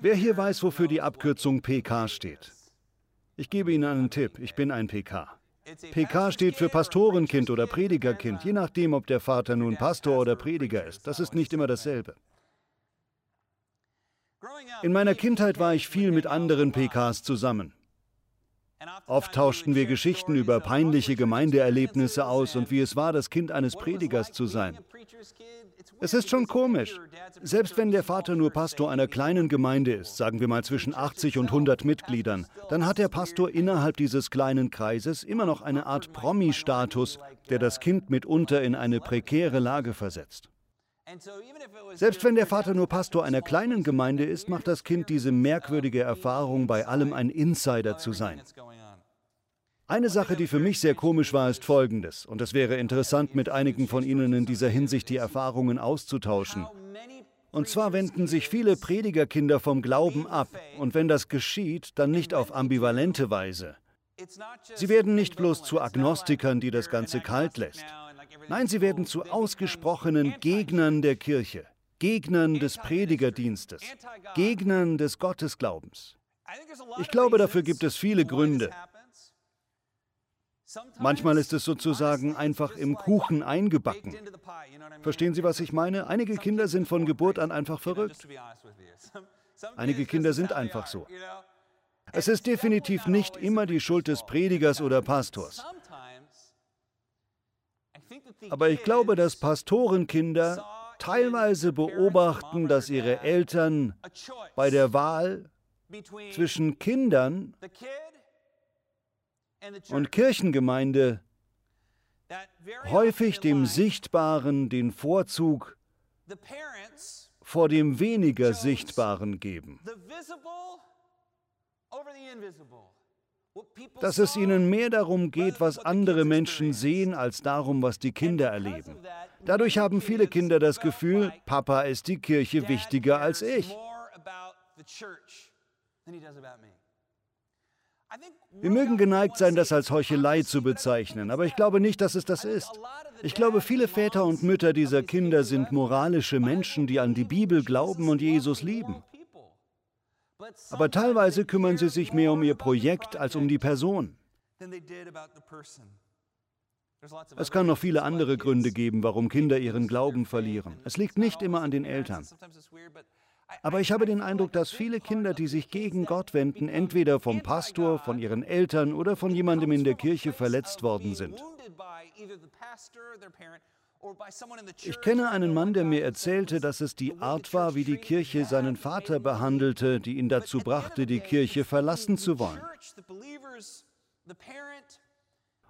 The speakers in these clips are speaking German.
Wer hier weiß, wofür die Abkürzung PK steht? Ich gebe Ihnen einen Tipp. Ich bin ein PK. PK steht für Pastorenkind oder Predigerkind, je nachdem, ob der Vater nun Pastor oder Prediger ist. Das ist nicht immer dasselbe. In meiner Kindheit war ich viel mit anderen PKs zusammen. Oft tauschten wir Geschichten über peinliche Gemeindeerlebnisse aus und wie es war, das Kind eines Predigers zu sein. Es ist schon komisch. Selbst wenn der Vater nur Pastor einer kleinen Gemeinde ist, sagen wir mal zwischen 80 und 100 Mitgliedern, dann hat der Pastor innerhalb dieses kleinen Kreises immer noch eine Art Promi-Status, der das Kind mitunter in eine prekäre Lage versetzt. Selbst wenn der Vater nur Pastor einer kleinen Gemeinde ist, macht das Kind diese merkwürdige Erfahrung, bei allem ein Insider zu sein. Eine Sache, die für mich sehr komisch war, ist folgendes, und es wäre interessant, mit einigen von Ihnen in dieser Hinsicht die Erfahrungen auszutauschen. Und zwar wenden sich viele Predigerkinder vom Glauben ab, und wenn das geschieht, dann nicht auf ambivalente Weise. Sie werden nicht bloß zu Agnostikern, die das Ganze kalt lässt. Nein, sie werden zu ausgesprochenen Gegnern der Kirche, Gegnern des Predigerdienstes, Gegnern des Gottesglaubens. Ich glaube, dafür gibt es viele Gründe. Manchmal ist es sozusagen einfach im Kuchen eingebacken. Verstehen Sie, was ich meine? Einige Kinder sind von Geburt an einfach verrückt. Einige Kinder sind einfach so. Es ist definitiv nicht immer die Schuld des Predigers oder Pastors. Aber ich glaube, dass Pastorenkinder teilweise beobachten, dass ihre Eltern bei der Wahl zwischen Kindern und Kirchengemeinde häufig dem Sichtbaren den Vorzug vor dem weniger Sichtbaren geben. Dass es ihnen mehr darum geht, was andere Menschen sehen, als darum, was die Kinder erleben. Dadurch haben viele Kinder das Gefühl, Papa ist die Kirche wichtiger als ich. Wir mögen geneigt sein, das als Heuchelei zu bezeichnen, aber ich glaube nicht, dass es das ist. Ich glaube, viele Väter und Mütter dieser Kinder sind moralische Menschen, die an die Bibel glauben und Jesus lieben. Aber teilweise kümmern sie sich mehr um ihr Projekt als um die Person. Es kann noch viele andere Gründe geben, warum Kinder ihren Glauben verlieren. Es liegt nicht immer an den Eltern. Aber ich habe den Eindruck, dass viele Kinder, die sich gegen Gott wenden, entweder vom Pastor, von ihren Eltern oder von jemandem in der Kirche verletzt worden sind. Ich kenne einen Mann, der mir erzählte, dass es die Art war, wie die Kirche seinen Vater behandelte, die ihn dazu brachte, die Kirche verlassen zu wollen.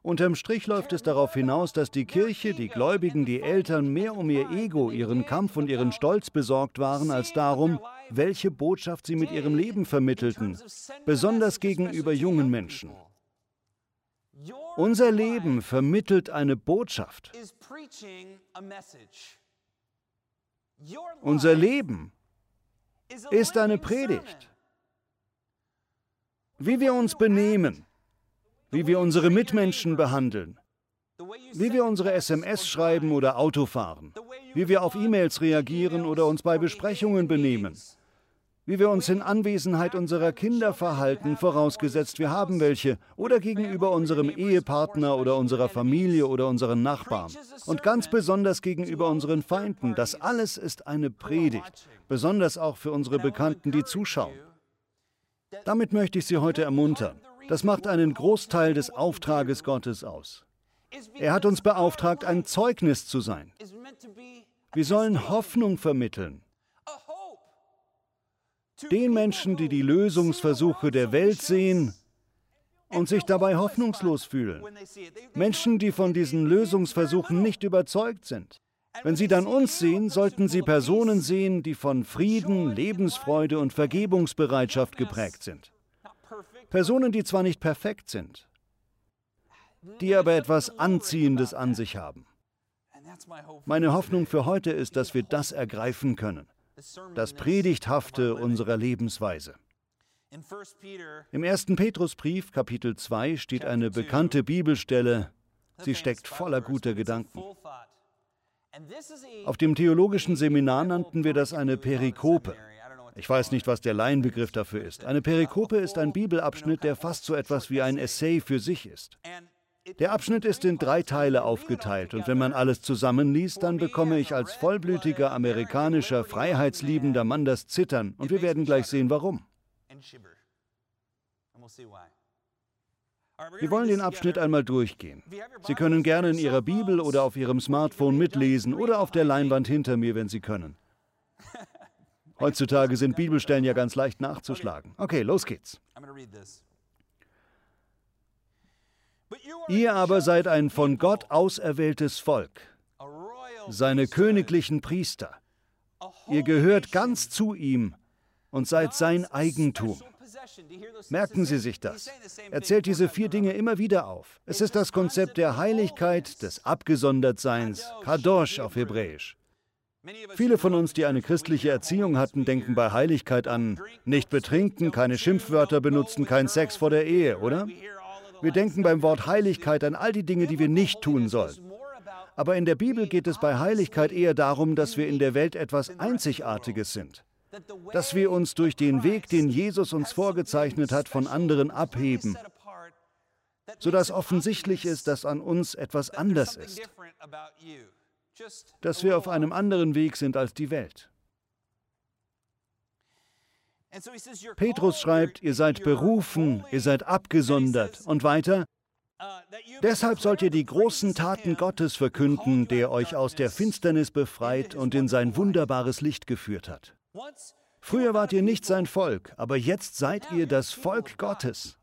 Unterm Strich läuft es darauf hinaus, dass die Kirche, die Gläubigen, die Eltern mehr um ihr Ego, ihren Kampf und ihren Stolz besorgt waren, als darum, welche Botschaft sie mit ihrem Leben vermittelten, besonders gegenüber jungen Menschen. Unser Leben vermittelt eine Botschaft. Unser Leben ist eine Predigt. Wie wir uns benehmen, wie wir unsere Mitmenschen behandeln, wie wir unsere SMS schreiben oder Auto fahren, wie wir auf E-Mails reagieren oder uns bei Besprechungen benehmen, wie wir uns in Anwesenheit unserer Kinder verhalten, vorausgesetzt wir haben welche, oder gegenüber unserem Ehepartner oder unserer Familie oder unseren Nachbarn. Und ganz besonders gegenüber unseren Feinden. Das alles ist eine Predigt, besonders auch für unsere Bekannten, die zuschauen. Damit möchte ich Sie heute ermuntern. Das macht einen Großteil des Auftrages Gottes aus. Er hat uns beauftragt, ein Zeugnis zu sein. Wir sollen Hoffnung vermitteln. Den Menschen, die die Lösungsversuche der Welt sehen und sich dabei hoffnungslos fühlen. Menschen, die von diesen Lösungsversuchen nicht überzeugt sind. Wenn Sie dann uns sehen, sollten Sie Personen sehen, die von Frieden, Lebensfreude und Vergebungsbereitschaft geprägt sind. Personen, die zwar nicht perfekt sind, die aber etwas Anziehendes an sich haben. Meine Hoffnung für heute ist, dass wir das ergreifen können, das Predigthafte unserer Lebensweise. Im 1. Petrusbrief, Kapitel 2, steht eine bekannte Bibelstelle, sie steckt voller guter Gedanken. Auf dem theologischen Seminar nannten wir das eine Perikope. Ich weiß nicht, was der Laienbegriff dafür ist. Eine Perikope ist ein Bibelabschnitt, der fast so etwas wie ein Essay für sich ist. Der Abschnitt ist in drei Teile aufgeteilt und wenn man alles zusammenliest, dann bekomme ich als vollblütiger amerikanischer, freiheitsliebender Mann das Zittern und wir werden gleich sehen, warum. Wir wollen den Abschnitt einmal durchgehen. Sie können gerne in Ihrer Bibel oder auf Ihrem Smartphone mitlesen oder auf der Leinwand hinter mir, wenn Sie können. Heutzutage sind Bibelstellen ja ganz leicht nachzuschlagen. Okay, los geht's. Ihr aber seid ein von Gott auserwähltes Volk, seine königlichen Priester. Ihr gehört ganz zu ihm und seid sein Eigentum. Merken Sie sich das. Er zählt diese vier Dinge immer wieder auf. Es ist das Konzept der Heiligkeit, des Abgesondertseins, Kadosh. Auf Hebräisch. Viele von uns, die eine christliche Erziehung hatten, denken bei Heiligkeit an nicht betrinken, keine Schimpfwörter benutzen, kein Sex vor der Ehe, oder? Wir denken beim Wort Heiligkeit an all die Dinge, die wir nicht tun sollen. Aber in der Bibel geht es bei Heiligkeit eher darum, dass wir in der Welt etwas Einzigartiges sind. Dass wir uns durch den Weg, den Jesus uns vorgezeichnet hat, von anderen abheben, sodass offensichtlich ist, dass an uns etwas anders ist. Dass wir auf einem anderen Weg sind als die Welt. Petrus schreibt, ihr seid berufen, ihr seid abgesondert und weiter. Deshalb sollt ihr die großen Taten Gottes verkünden, der euch aus der Finsternis befreit und in sein wunderbares Licht geführt hat. Früher wart ihr nicht sein Volk, aber jetzt seid ihr das Volk Gottes.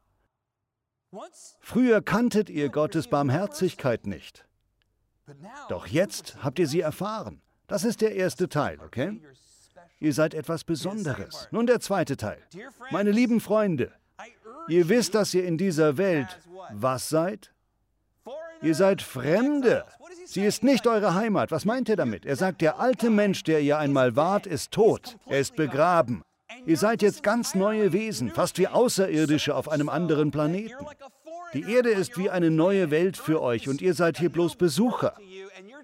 Früher kanntet ihr Gottes Barmherzigkeit nicht. Doch jetzt habt ihr sie erfahren. Das ist der erste Teil, okay? Ihr seid etwas Besonderes. Nun der zweite Teil. Meine lieben Freunde, ihr wisst, dass ihr in dieser Welt was seid? Ihr seid Fremde. Sie ist nicht eure Heimat. Was meint er damit? Er sagt, der alte Mensch, der ihr einmal wart, ist tot. Er ist begraben. Ihr seid jetzt ganz neue Wesen, fast wie Außerirdische auf einem anderen Planeten. Die Erde ist wie eine neue Welt für euch und ihr seid hier bloß Besucher.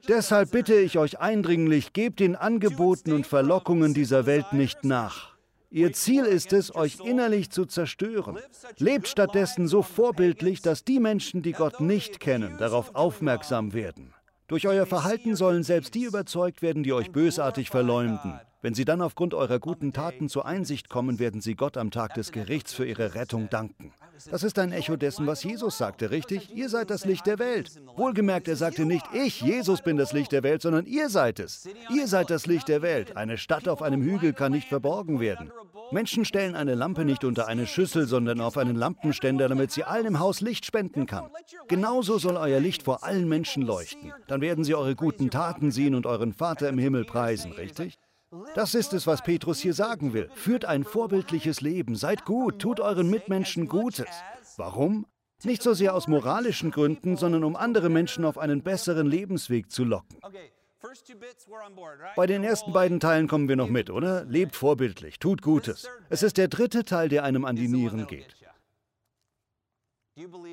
Deshalb bitte ich euch eindringlich, gebt den Angeboten und Verlockungen dieser Welt nicht nach. Ihr Ziel ist es, euch innerlich zu zerstören. Lebt stattdessen so vorbildlich, dass die Menschen, die Gott nicht kennen, darauf aufmerksam werden. Durch euer Verhalten sollen selbst die überzeugt werden, die euch bösartig verleumden. Wenn sie dann aufgrund eurer guten Taten zur Einsicht kommen, werden sie Gott am Tag des Gerichts für ihre Rettung danken. Das ist ein Echo dessen, was Jesus sagte, richtig? Ihr seid das Licht der Welt. Wohlgemerkt, er sagte nicht, ich, Jesus, bin das Licht der Welt, sondern ihr seid es. Ihr seid das Licht der Welt. Eine Stadt auf einem Hügel kann nicht verborgen werden. Menschen stellen eine Lampe nicht unter eine Schüssel, sondern auf einen Lampenständer, damit sie allen im Haus Licht spenden kann. Genauso soll euer Licht vor allen Menschen leuchten. Dann werden sie eure guten Taten sehen und euren Vater im Himmel preisen, richtig? Das ist es, was Petrus hier sagen will. Führt ein vorbildliches Leben, seid gut, tut euren Mitmenschen Gutes. Warum? Nicht so sehr aus moralischen Gründen, sondern um andere Menschen auf einen besseren Lebensweg zu locken. Bei den ersten beiden Teilen kommen wir noch mit, oder? Lebt vorbildlich, tut Gutes. Es ist der dritte Teil, der einem an die Nieren geht.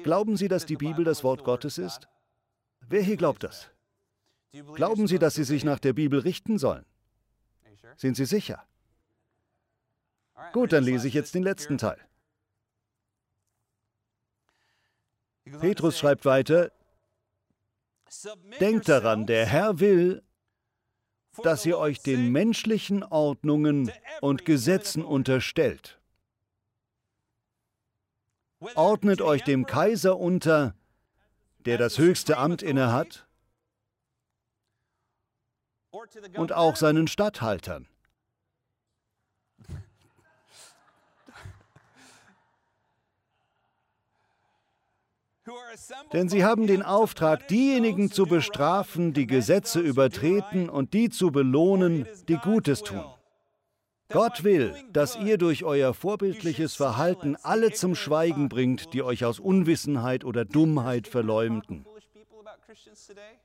Glauben Sie, dass die Bibel das Wort Gottes ist? Wer hier glaubt das? Glauben Sie, dass Sie sich nach der Bibel richten sollen? Sind Sie sicher? Gut, dann lese ich jetzt den letzten Teil. Petrus schreibt weiter, Denkt daran, der Herr will, dass ihr euch den menschlichen Ordnungen und Gesetzen unterstellt. Ordnet euch dem Kaiser unter, der das höchste Amt innehat, und auch seinen Statthaltern. Denn sie haben den Auftrag, diejenigen zu bestrafen, die Gesetze übertreten und die zu belohnen, die Gutes tun. Gott will, dass ihr durch euer vorbildliches Verhalten alle zum Schweigen bringt, die euch aus Unwissenheit oder Dummheit verleumden.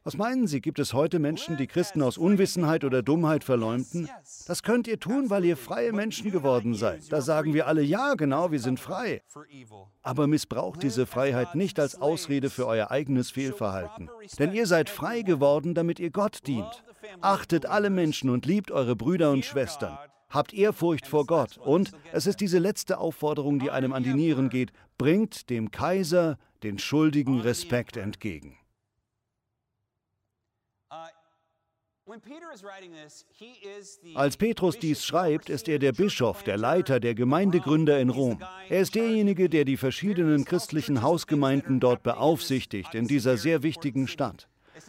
Was meinen Sie, gibt es heute Menschen, die Christen aus Unwissenheit oder Dummheit verleumden? Das könnt ihr tun, weil ihr freie Menschen geworden seid. Da sagen wir alle, ja, genau, wir sind frei. Aber missbraucht diese Freiheit nicht als Ausrede für euer eigenes Fehlverhalten. Denn ihr seid frei geworden, damit ihr Gott dient. Achtet alle Menschen und liebt eure Brüder und Schwestern. Habt Ehrfurcht vor Gott. Und es ist diese letzte Aufforderung, die einem an die Nieren geht. Bringt dem Kaiser den schuldigen Respekt entgegen. Als Petrus dies schreibt, ist er der Bischof, der Leiter, der Gemeindegründer in Rom. Er ist derjenige, der die verschiedenen christlichen Hausgemeinden dort beaufsichtigt, in dieser sehr wichtigen Stadt.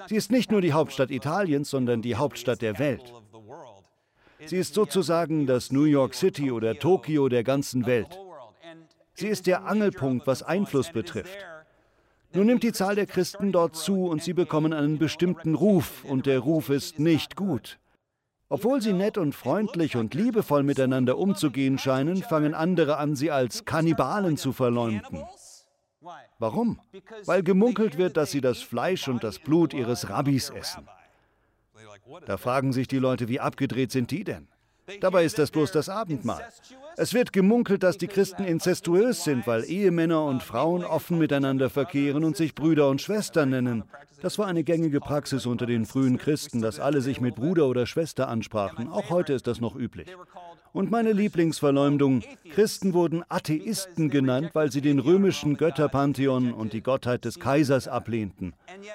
Sie ist nicht nur die Hauptstadt Italiens, sondern die Hauptstadt der Welt. Sie ist sozusagen das New York City oder Tokio der ganzen Welt. Sie ist der Angelpunkt, was Einfluss betrifft. Nun nimmt die Zahl der Christen dort zu und sie bekommen einen bestimmten Ruf und der Ruf ist nicht gut. Obwohl sie nett und freundlich und liebevoll miteinander umzugehen scheinen, fangen andere an, sie als Kannibalen zu verleumden. Warum? Weil gemunkelt wird, dass sie das Fleisch und das Blut ihres Rabbis essen. Da fragen sich die Leute, wie abgedreht sind die denn? Dabei ist das bloß das Abendmahl. Es wird gemunkelt, dass die Christen inzestuös sind, weil Ehemänner und Frauen offen miteinander verkehren und sich Brüder und Schwestern nennen. Das war eine gängige Praxis unter den frühen Christen, dass alle sich mit Bruder oder Schwester ansprachen. Auch heute ist das noch üblich. Und meine Lieblingsverleumdung, Christen wurden Atheisten genannt, weil sie den römischen Götterpantheon und die Gottheit des Kaisers ablehnten.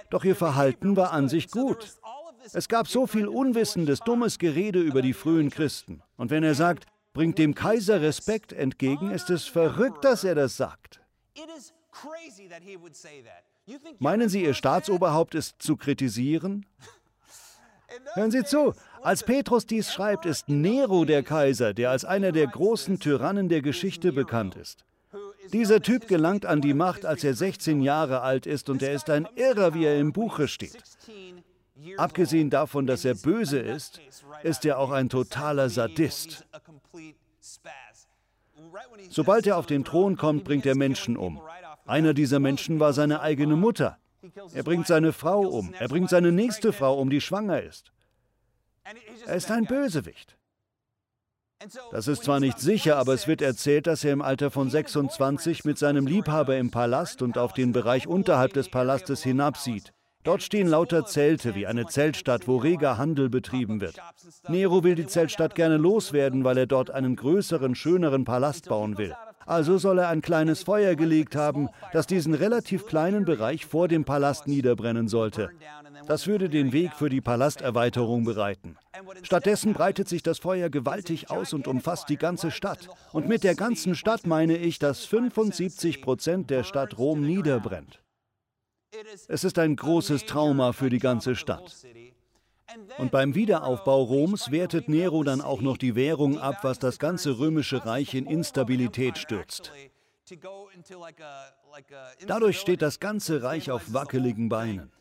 Doch ihr Verhalten war an sich gut. Es gab so viel unwissendes, dummes Gerede über die frühen Christen. Und wenn er sagt, bringt dem Kaiser Respekt entgegen, ist es verrückt, dass er das sagt. Meinen Sie, Ihr Staatsoberhaupt ist zu kritisieren? Hören Sie zu, als Petrus dies schreibt, ist Nero der Kaiser, der als einer der großen Tyrannen der Geschichte bekannt ist. Dieser Typ gelangt an die Macht, als er 16 Jahre alt ist und er ist ein Irrer, wie er im Buche steht. Abgesehen davon, dass er böse ist, ist er auch ein totaler Sadist. Sobald er auf den Thron kommt, bringt er Menschen um. Einer dieser Menschen war seine eigene Mutter. Er bringt seine Frau um. Er bringt seine nächste Frau um, die schwanger ist. Er ist ein Bösewicht. Das ist zwar nicht sicher, aber es wird erzählt, dass er im Alter von 26 mit seinem Liebhaber im Palast und auf den Bereich unterhalb des Palastes hinabsieht. Dort stehen lauter Zelte wie eine Zeltstadt, wo reger Handel betrieben wird. Nero will die Zeltstadt gerne loswerden, weil er dort einen größeren, schöneren Palast bauen will. Also soll er ein kleines Feuer gelegt haben, das diesen relativ kleinen Bereich vor dem Palast niederbrennen sollte. Das würde den Weg für die Palasterweiterung bereiten. Stattdessen breitet sich das Feuer gewaltig aus und umfasst die ganze Stadt. Und mit der ganzen Stadt meine ich, dass 75 Prozent der Stadt Rom niederbrennt. Es ist ein großes Trauma für die ganze Stadt. Und beim Wiederaufbau Roms wertet Nero dann auch noch die Währung ab, was das ganze römische Reich in Instabilität stürzt. Dadurch steht das ganze Reich auf wackeligen Beinen.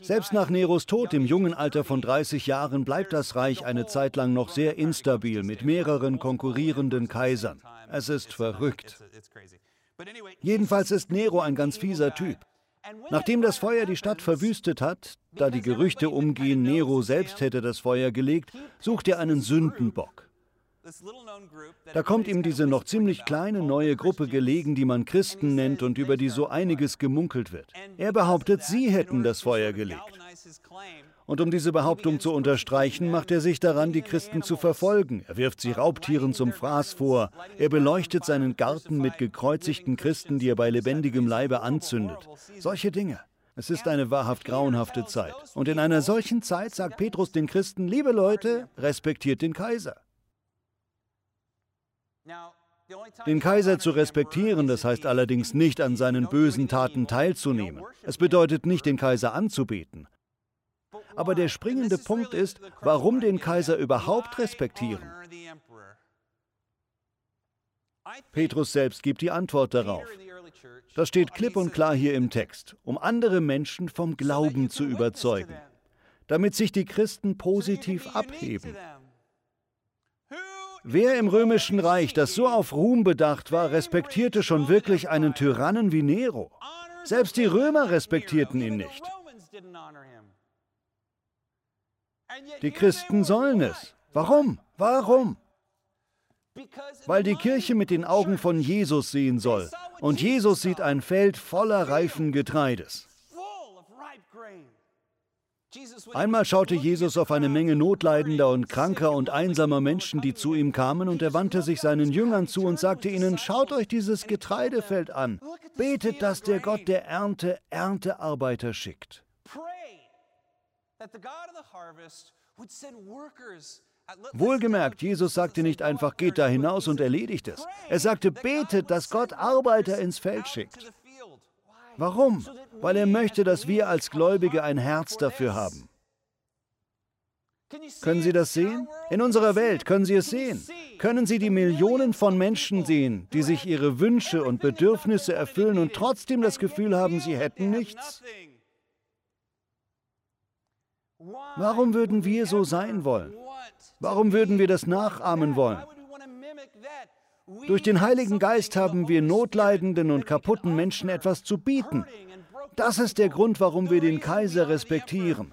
Selbst nach Neros Tod im jungen Alter von 30 Jahren bleibt das Reich eine Zeit lang noch sehr instabil mit mehreren konkurrierenden Kaisern. Es ist verrückt. Jedenfalls ist Nero ein ganz fieser Typ. Nachdem das Feuer die Stadt verwüstet hat, da die Gerüchte umgehen, Nero selbst hätte das Feuer gelegt, sucht er einen Sündenbock. Da kommt ihm diese noch ziemlich kleine neue Gruppe gelegen, die man Christen nennt und über die so einiges gemunkelt wird. Er behauptet, sie hätten das Feuer gelegt. Und um diese Behauptung zu unterstreichen, macht er sich daran, die Christen zu verfolgen. Er wirft sie Raubtieren zum Fraß vor. Er beleuchtet seinen Garten mit gekreuzigten Christen, die er bei lebendigem Leibe anzündet. Solche Dinge. Es ist eine wahrhaft grauenhafte Zeit. Und in einer solchen Zeit sagt Petrus den Christen, liebe Leute, respektiert den Kaiser. Den Kaiser zu respektieren, das heißt allerdings nicht an seinen bösen Taten teilzunehmen. Es bedeutet nicht, den Kaiser anzubeten. Aber der springende Punkt ist, warum den Kaiser überhaupt respektieren. Petrus selbst gibt die Antwort darauf. Das steht klipp und klar hier im Text, um andere Menschen vom Glauben zu überzeugen, damit sich die Christen positiv abheben. Wer im römischen Reich, das so auf Ruhm bedacht war, respektierte schon wirklich einen Tyrannen wie Nero? Selbst die Römer respektierten ihn nicht. Die Christen sollen es. Warum? Warum? Weil die Kirche mit den Augen von Jesus sehen soll. Und Jesus sieht ein Feld voller reifen Getreides. Einmal schaute Jesus auf eine Menge notleidender und kranker und einsamer Menschen, die zu ihm kamen, und er wandte sich seinen Jüngern zu und sagte ihnen, schaut euch dieses Getreidefeld an, betet, dass der Gott der Ernte Erntearbeiter schickt. Wohlgemerkt, Jesus sagte nicht einfach, geht da hinaus und erledigt es. Er sagte, betet, dass Gott Arbeiter ins Feld schickt. Warum? Weil er möchte, dass wir als Gläubige ein Herz dafür haben. Können Sie das sehen? In unserer Welt können Sie es sehen. Können Sie die Millionen von Menschen sehen, die sich ihre Wünsche und Bedürfnisse erfüllen und trotzdem das Gefühl haben, sie hätten nichts? Warum würden wir so sein wollen? Warum würden wir das nachahmen wollen? Durch den Heiligen Geist haben wir notleidenden und kaputten Menschen etwas zu bieten. Das ist der Grund, warum wir den Kaiser respektieren,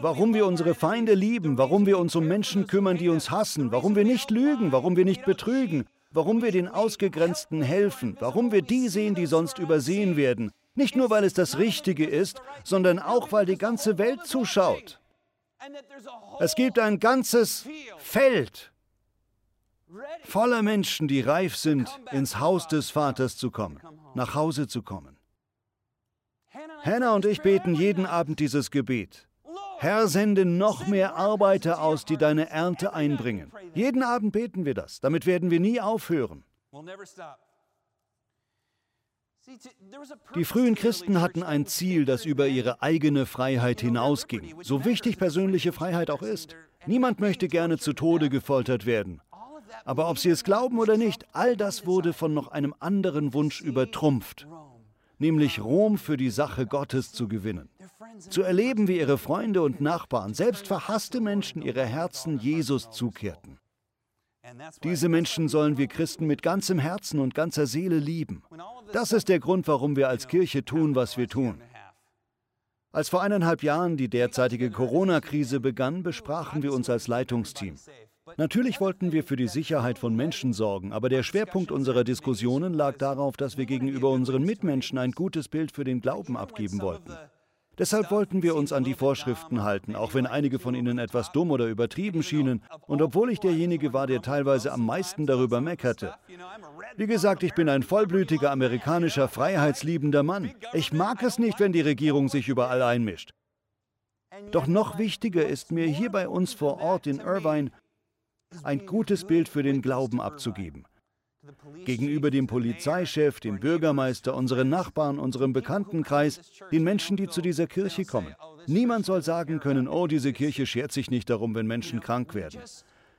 warum wir unsere Feinde lieben, warum wir uns um Menschen kümmern, die uns hassen, warum wir nicht lügen, warum wir nicht betrügen, warum wir den Ausgegrenzten helfen, warum wir die sehen, die sonst übersehen werden. Nicht nur, weil es das Richtige ist, sondern auch, weil die ganze Welt zuschaut. Es gibt ein ganzes Feld voller Menschen, die reif sind, ins Haus des Vaters zu kommen, nach Hause zu kommen. Hannah und ich beten jeden Abend dieses Gebet. Herr, sende noch mehr Arbeiter aus, die deine Ernte einbringen. Jeden Abend beten wir das. Damit werden wir nie aufhören. Die frühen Christen hatten ein Ziel, das über ihre eigene Freiheit hinausging, so wichtig persönliche Freiheit auch ist. Niemand möchte gerne zu Tode gefoltert werden. Aber ob sie es glauben oder nicht, all das wurde von noch einem anderen Wunsch übertrumpft, nämlich Rom für die Sache Gottes zu gewinnen. Zu erleben, wie ihre Freunde und Nachbarn, selbst verhasste Menschen, ihre Herzen Jesus zukehrten. Diese Menschen sollen wir Christen mit ganzem Herzen und ganzer Seele lieben. Das ist der Grund, warum wir als Kirche tun, was wir tun. Als vor eineinhalb Jahren die derzeitige Corona-Krise begann, besprachen wir uns als Leitungsteam. Natürlich wollten wir für die Sicherheit von Menschen sorgen, aber der Schwerpunkt unserer Diskussionen lag darauf, dass wir gegenüber unseren Mitmenschen ein gutes Bild für den Glauben abgeben wollten. Deshalb wollten wir uns an die Vorschriften halten, auch wenn einige von ihnen etwas dumm oder übertrieben schienen und obwohl ich derjenige war, der teilweise am meisten darüber meckerte. Wie gesagt, ich bin ein vollblütiger amerikanischer, freiheitsliebender Mann. Ich mag es nicht, wenn die Regierung sich überall einmischt. Doch noch wichtiger ist mir hier bei uns vor Ort in Irvine ein gutes Bild für den Glauben abzugeben. Gegenüber dem Polizeichef, dem Bürgermeister, unseren Nachbarn, unserem Bekanntenkreis, den Menschen, die zu dieser Kirche kommen. Niemand soll sagen können, oh, diese Kirche schert sich nicht darum, wenn Menschen krank werden.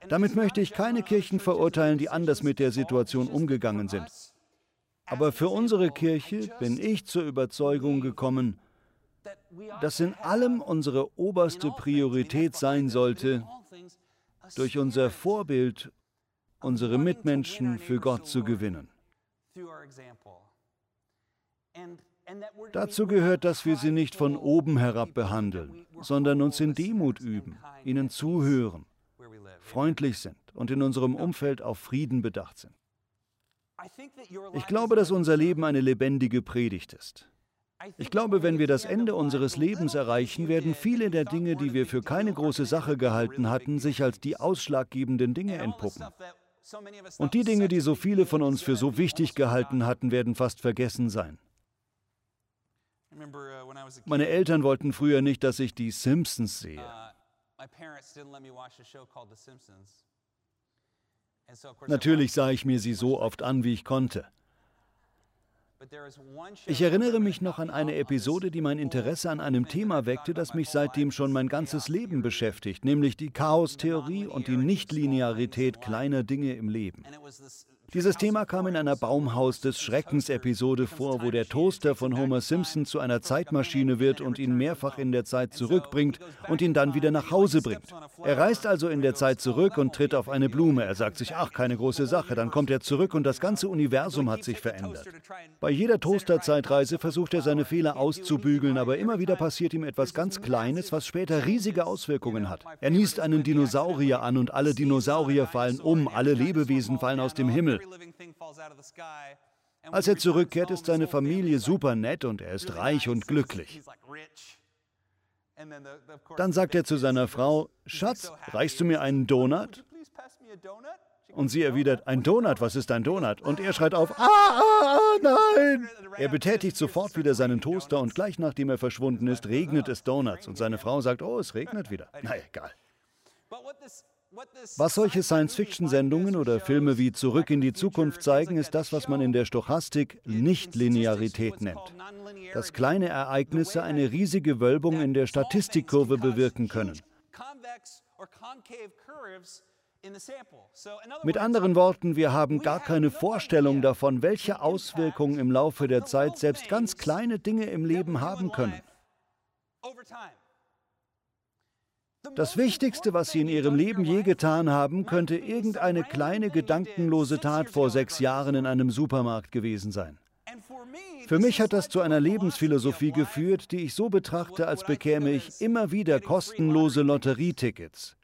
Damit möchte ich keine Kirchen verurteilen, die anders mit der Situation umgegangen sind. Aber für unsere Kirche bin ich zur Überzeugung gekommen, dass in allem unsere oberste Priorität sein sollte, durch unser Vorbild unsere Mitmenschen für Gott zu gewinnen. Dazu gehört, dass wir sie nicht von oben herab behandeln, sondern uns in Demut üben, ihnen zuhören, freundlich sind und in unserem Umfeld auf Frieden bedacht sind. Ich glaube, dass unser Leben eine lebendige Predigt ist. Ich glaube, wenn wir das Ende unseres Lebens erreichen, werden viele der Dinge, die wir für keine große Sache gehalten hatten, sich als die ausschlaggebenden Dinge entpuppen. Und die Dinge, die so viele von uns für so wichtig gehalten hatten, werden fast vergessen sein. Meine Eltern wollten früher nicht, dass ich die Simpsons sehe. Natürlich sah ich mir sie so oft an, wie ich konnte. Ich erinnere mich noch an eine Episode, die mein Interesse an einem Thema weckte, das mich seitdem schon mein ganzes Leben beschäftigt, nämlich die Chaostheorie und die Nichtlinearität kleiner Dinge im Leben. Dieses Thema kam in einer Baumhaus des Schreckens-Episode vor, wo der Toaster von Homer Simpson zu einer Zeitmaschine wird und ihn mehrfach in der Zeit zurückbringt und ihn dann wieder nach Hause bringt. Er reist also in der Zeit zurück und tritt auf eine Blume. Er sagt sich, ach, keine große Sache. Dann kommt er zurück und das ganze Universum hat sich verändert. Bei jeder Toaster-Zeitreise versucht er seine Fehler auszubügeln, aber immer wieder passiert ihm etwas ganz Kleines, was später riesige Auswirkungen hat. Er niest einen Dinosaurier an und alle Dinosaurier fallen um, alle Lebewesen fallen aus dem Himmel. Als er zurückkehrt, ist seine Familie super nett und er ist reich und glücklich. Dann sagt er zu seiner Frau, Schatz, reichst du mir einen Donut? Und sie erwidert, ein Donut, was ist ein Donut? Und er schreit auf, ah, ah, ah, nein! Er betätigt sofort wieder seinen Toaster und gleich nachdem er verschwunden ist, regnet es Donuts. Und seine Frau sagt, oh, es regnet wieder. Na egal. Was solche Science-Fiction-Sendungen oder Filme wie Zurück in die Zukunft zeigen, ist das, was man in der Stochastik Nichtlinearität nennt. Dass kleine Ereignisse eine riesige Wölbung in der Statistikkurve bewirken können. Mit anderen Worten, wir haben gar keine Vorstellung davon, welche Auswirkungen im Laufe der Zeit selbst ganz kleine Dinge im Leben haben können. Das Wichtigste, was Sie in Ihrem Leben je getan haben, könnte irgendeine kleine gedankenlose Tat vor sechs Jahren in einem Supermarkt gewesen sein. Für mich hat das zu einer Lebensphilosophie geführt, die ich so betrachte, als bekäme ich immer wieder kostenlose Lotterietickets.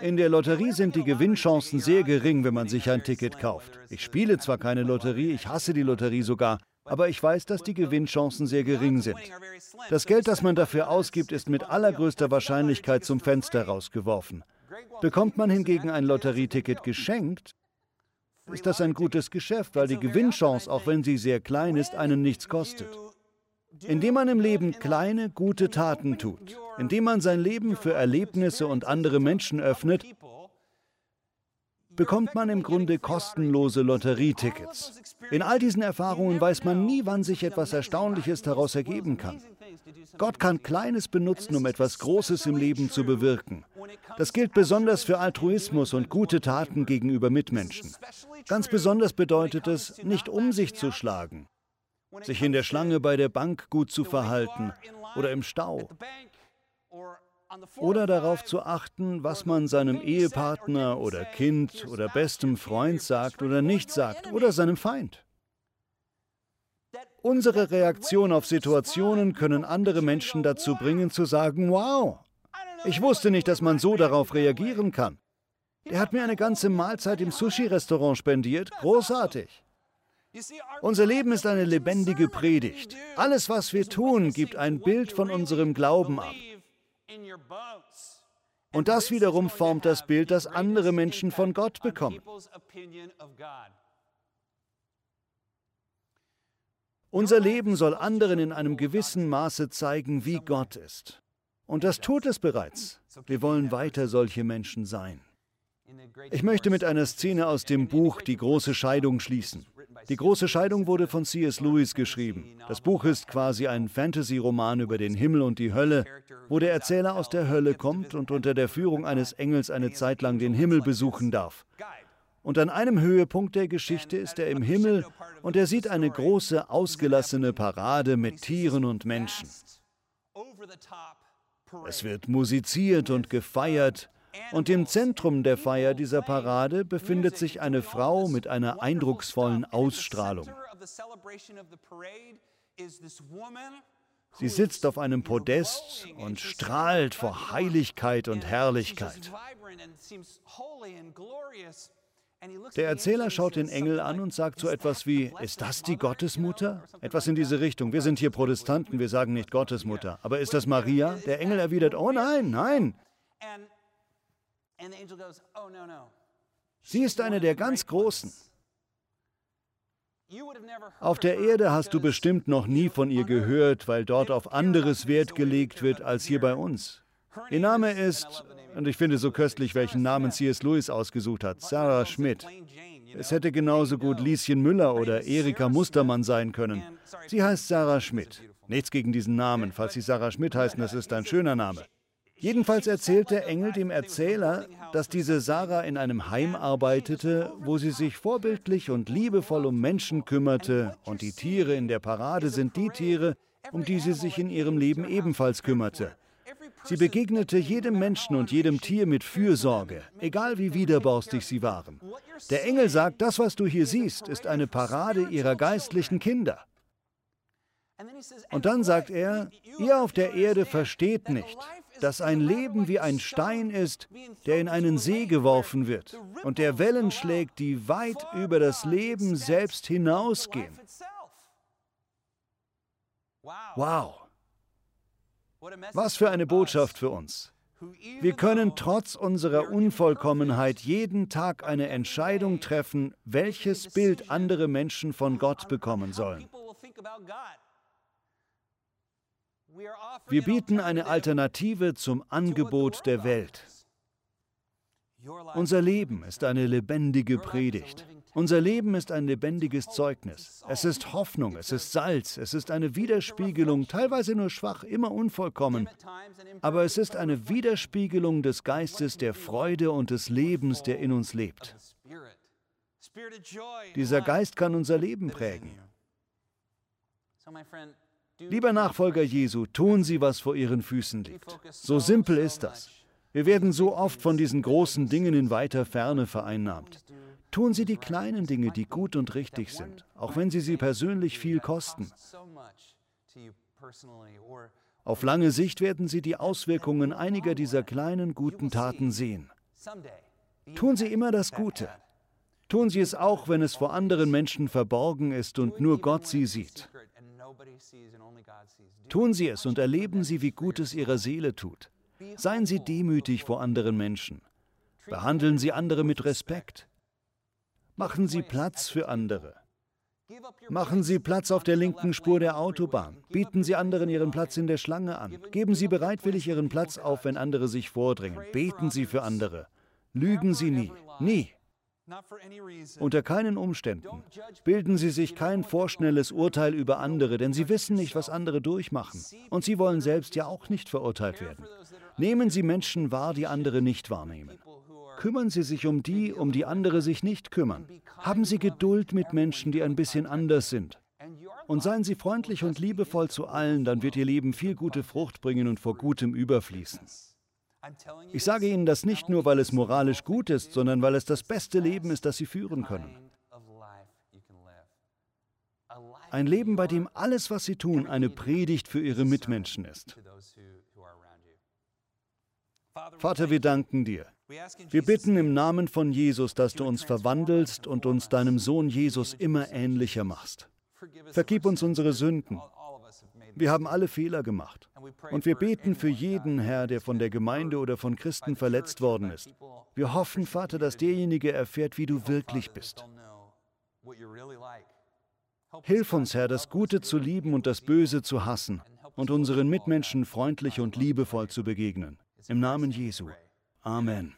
In der Lotterie sind die Gewinnchancen sehr gering, wenn man sich ein Ticket kauft. Ich spiele zwar keine Lotterie, ich hasse die Lotterie sogar, aber ich weiß, dass die Gewinnchancen sehr gering sind. Das Geld, das man dafür ausgibt, ist mit allergrößter Wahrscheinlichkeit zum Fenster rausgeworfen. Bekommt man hingegen ein Lotterieticket geschenkt, ist das ein gutes Geschäft, weil die Gewinnchance, auch wenn sie sehr klein ist, einen nichts kostet. Indem man im Leben kleine, gute Taten tut, indem man sein Leben für Erlebnisse und andere Menschen öffnet, bekommt man im Grunde kostenlose Lotterietickets. In all diesen Erfahrungen weiß man nie, wann sich etwas Erstaunliches daraus ergeben kann. Gott kann Kleines benutzen, um etwas Großes im Leben zu bewirken. Das gilt besonders für Altruismus und gute Taten gegenüber Mitmenschen. Ganz besonders bedeutet es, nicht um sich zu schlagen, sich in der Schlange bei der Bank gut zu verhalten oder im Stau oder darauf zu achten, was man seinem Ehepartner oder Kind oder bestem Freund sagt oder nicht sagt oder seinem Feind. Unsere Reaktion auf Situationen können andere Menschen dazu bringen zu sagen, wow, ich wusste nicht, dass man so darauf reagieren kann. Der hat mir eine ganze Mahlzeit im Sushi-Restaurant spendiert. Großartig. Unser Leben ist eine lebendige Predigt. Alles, was wir tun, gibt ein Bild von unserem Glauben ab. Und das wiederum formt das Bild, das andere Menschen von Gott bekommen. Unser Leben soll anderen in einem gewissen Maße zeigen, wie Gott ist. Und das tut es bereits. Wir wollen weiter solche Menschen sein. Ich möchte mit einer Szene aus dem Buch Die große Scheidung schließen. Die große Scheidung wurde von C.S. Lewis geschrieben. Das Buch ist quasi ein Fantasy-Roman über den Himmel und die Hölle, wo der Erzähler aus der Hölle kommt und unter der Führung eines Engels eine Zeit lang den Himmel besuchen darf. Und an einem Höhepunkt der Geschichte ist er im Himmel und er sieht eine große, ausgelassene Parade mit Tieren und Menschen. Es wird musiziert und gefeiert, und im Zentrum der Feier dieser Parade befindet sich eine Frau mit einer eindrucksvollen Ausstrahlung. Sie sitzt auf einem Podest und strahlt vor Heiligkeit und Herrlichkeit. Der Erzähler schaut den Engel an und sagt so etwas wie, ist das die Gottesmutter? Etwas in diese Richtung. Wir sind hier Protestanten, wir sagen nicht Gottesmutter. Aber ist das Maria? Der Engel erwidert, oh nein, nein. Oh, Sie ist eine der ganz Großen. Auf der Erde hast du bestimmt noch nie von ihr gehört, weil dort auf anderes Wert gelegt wird als hier bei uns. Ihr Name ist, und ich finde so köstlich, welchen Namen C.S. Lewis ausgesucht hat, Sarah Schmidt. Es hätte genauso gut Lieschen Müller oder Erika Mustermann sein können. Sie heißt Sarah Schmidt. Nichts gegen diesen Namen. Falls sie Sarah Schmidt heißen, das ist ein schöner Name. Jedenfalls erzählt der Engel dem Erzähler, dass diese Sarah in einem Heim arbeitete, wo sie sich vorbildlich und liebevoll um Menschen kümmerte, und die Tiere in der Parade sind die Tiere, um die sie sich in ihrem Leben ebenfalls kümmerte. Sie begegnete jedem Menschen und jedem Tier mit Fürsorge, egal wie widerborstig sie waren. Der Engel sagt, das, was du hier siehst, ist eine Parade ihrer geistlichen Kinder. Und dann sagt er, ihr auf der Erde versteht nicht, dass ein Leben wie ein Stein ist, der in einen See geworfen wird und der Wellen schlägt, die weit über das Leben selbst hinausgehen. Wow! Was für eine Botschaft für uns. Wir können trotz unserer Unvollkommenheit jeden Tag eine Entscheidung treffen, welches Bild andere Menschen von Gott bekommen sollen. Wir bieten eine Alternative zum Angebot der Welt. Unser Leben ist eine lebendige Predigt. Unser Leben ist ein lebendiges Zeugnis. Es ist Hoffnung, es ist Salz, es ist eine Widerspiegelung, teilweise nur schwach, immer unvollkommen. Aber es ist eine Widerspiegelung des Geistes der Freude und des Lebens, der in uns lebt. Dieser Geist kann unser Leben prägen. Lieber Nachfolger Jesu, tun Sie, was vor Ihren Füßen liegt. So simpel ist das. Wir werden so oft von diesen großen Dingen in weiter Ferne vereinnahmt. Tun Sie die kleinen Dinge, die gut und richtig sind, auch wenn sie Sie persönlich viel kosten. Auf lange Sicht werden Sie die Auswirkungen einiger dieser kleinen guten Taten sehen. Tun Sie immer das Gute. Tun Sie es auch, wenn es vor anderen Menschen verborgen ist und nur Gott sie sieht. Tun Sie es und erleben Sie, wie gut es Ihrer Seele tut. Seien Sie demütig vor anderen Menschen. Behandeln Sie andere mit Respekt. Machen Sie Platz für andere. Machen Sie Platz auf der linken Spur der Autobahn. Bieten Sie anderen Ihren Platz in der Schlange an. Geben Sie bereitwillig Ihren Platz auf, wenn andere sich vordrängen. Beten Sie für andere. Lügen Sie nie. Nie. Unter keinen Umständen. Bilden Sie sich kein vorschnelles Urteil über andere, denn Sie wissen nicht, was andere durchmachen. Und Sie wollen selbst ja auch nicht verurteilt werden. Nehmen Sie Menschen wahr, die andere nicht wahrnehmen. Kümmern Sie sich um die, um die andere sich nicht kümmern. Haben Sie Geduld mit Menschen, die ein bisschen anders sind. Und seien Sie freundlich und liebevoll zu allen, dann wird Ihr Leben viel gute Frucht bringen und vor Gutem überfließen. Ich sage Ihnen das nicht nur, weil es moralisch gut ist, sondern weil es das beste Leben ist, das Sie führen können. Ein Leben, bei dem alles, was Sie tun, eine Predigt für Ihre Mitmenschen ist. Vater, wir danken dir. Wir bitten im Namen von Jesus, dass du uns verwandelst und uns deinem Sohn Jesus immer ähnlicher machst. Vergib uns unsere Sünden. Wir haben alle Fehler gemacht. Und wir beten für jeden, Herr, der von der Gemeinde oder von Christen verletzt worden ist. Wir hoffen, Vater, dass derjenige erfährt, wie du wirklich bist. Hilf uns, Herr, das Gute zu lieben und das Böse zu hassen und unseren Mitmenschen freundlich und liebevoll zu begegnen. Im Namen Jesu. Amen.